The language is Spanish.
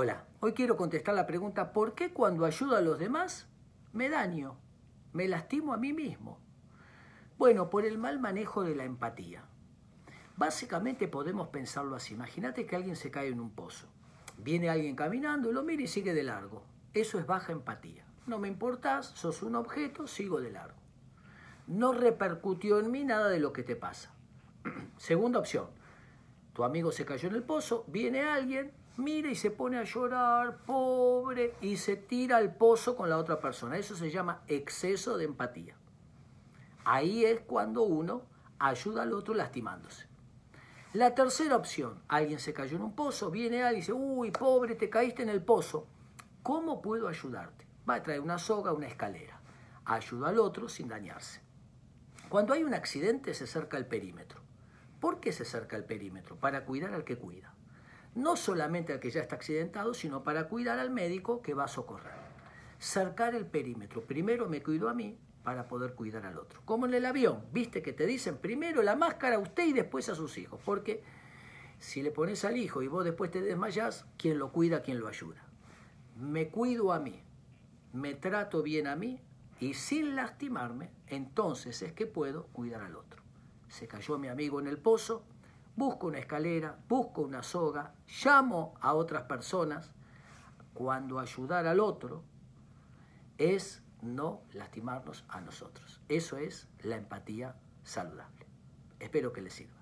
Hola, hoy quiero contestar la pregunta, ¿por qué cuando ayudo a los demás me daño, me lastimo a mí mismo? Bueno, por el mal manejo de la empatía. Básicamente podemos pensarlo así. Imagínate que alguien se cae en un pozo. Viene alguien caminando, lo mira y sigue de largo. Eso es baja empatía. No me importás, sos un objeto, sigo de largo. No repercutió en mí nada de lo que te pasa. Segunda opción. Tu amigo se cayó en el pozo, viene alguien, mira y se pone a llorar, pobre, y se tira al pozo con la otra persona. Eso se llama exceso de empatía. Ahí es cuando uno ayuda al otro lastimándose. La tercera opción, alguien se cayó en un pozo, viene alguien y dice, uy, pobre, te caíste en el pozo. ¿Cómo puedo ayudarte? Va a traer una soga, una escalera. Ayuda al otro sin dañarse. Cuando hay un accidente se cerca el perímetro. ¿Por qué se cerca el perímetro? Para cuidar al que cuida no solamente al que ya está accidentado, sino para cuidar al médico que va a socorrer. Cercar el perímetro. Primero me cuido a mí para poder cuidar al otro. Como en el avión, viste que te dicen primero la máscara a usted y después a sus hijos, porque si le pones al hijo y vos después te desmayás, ¿quién lo cuida, quién lo ayuda? Me cuido a mí, me trato bien a mí y sin lastimarme, entonces es que puedo cuidar al otro. Se cayó mi amigo en el pozo, busco una escalera, busco una soga, llamo a otras personas, cuando ayudar al otro es no lastimarnos a nosotros. Eso es la empatía saludable. Espero que les sirva.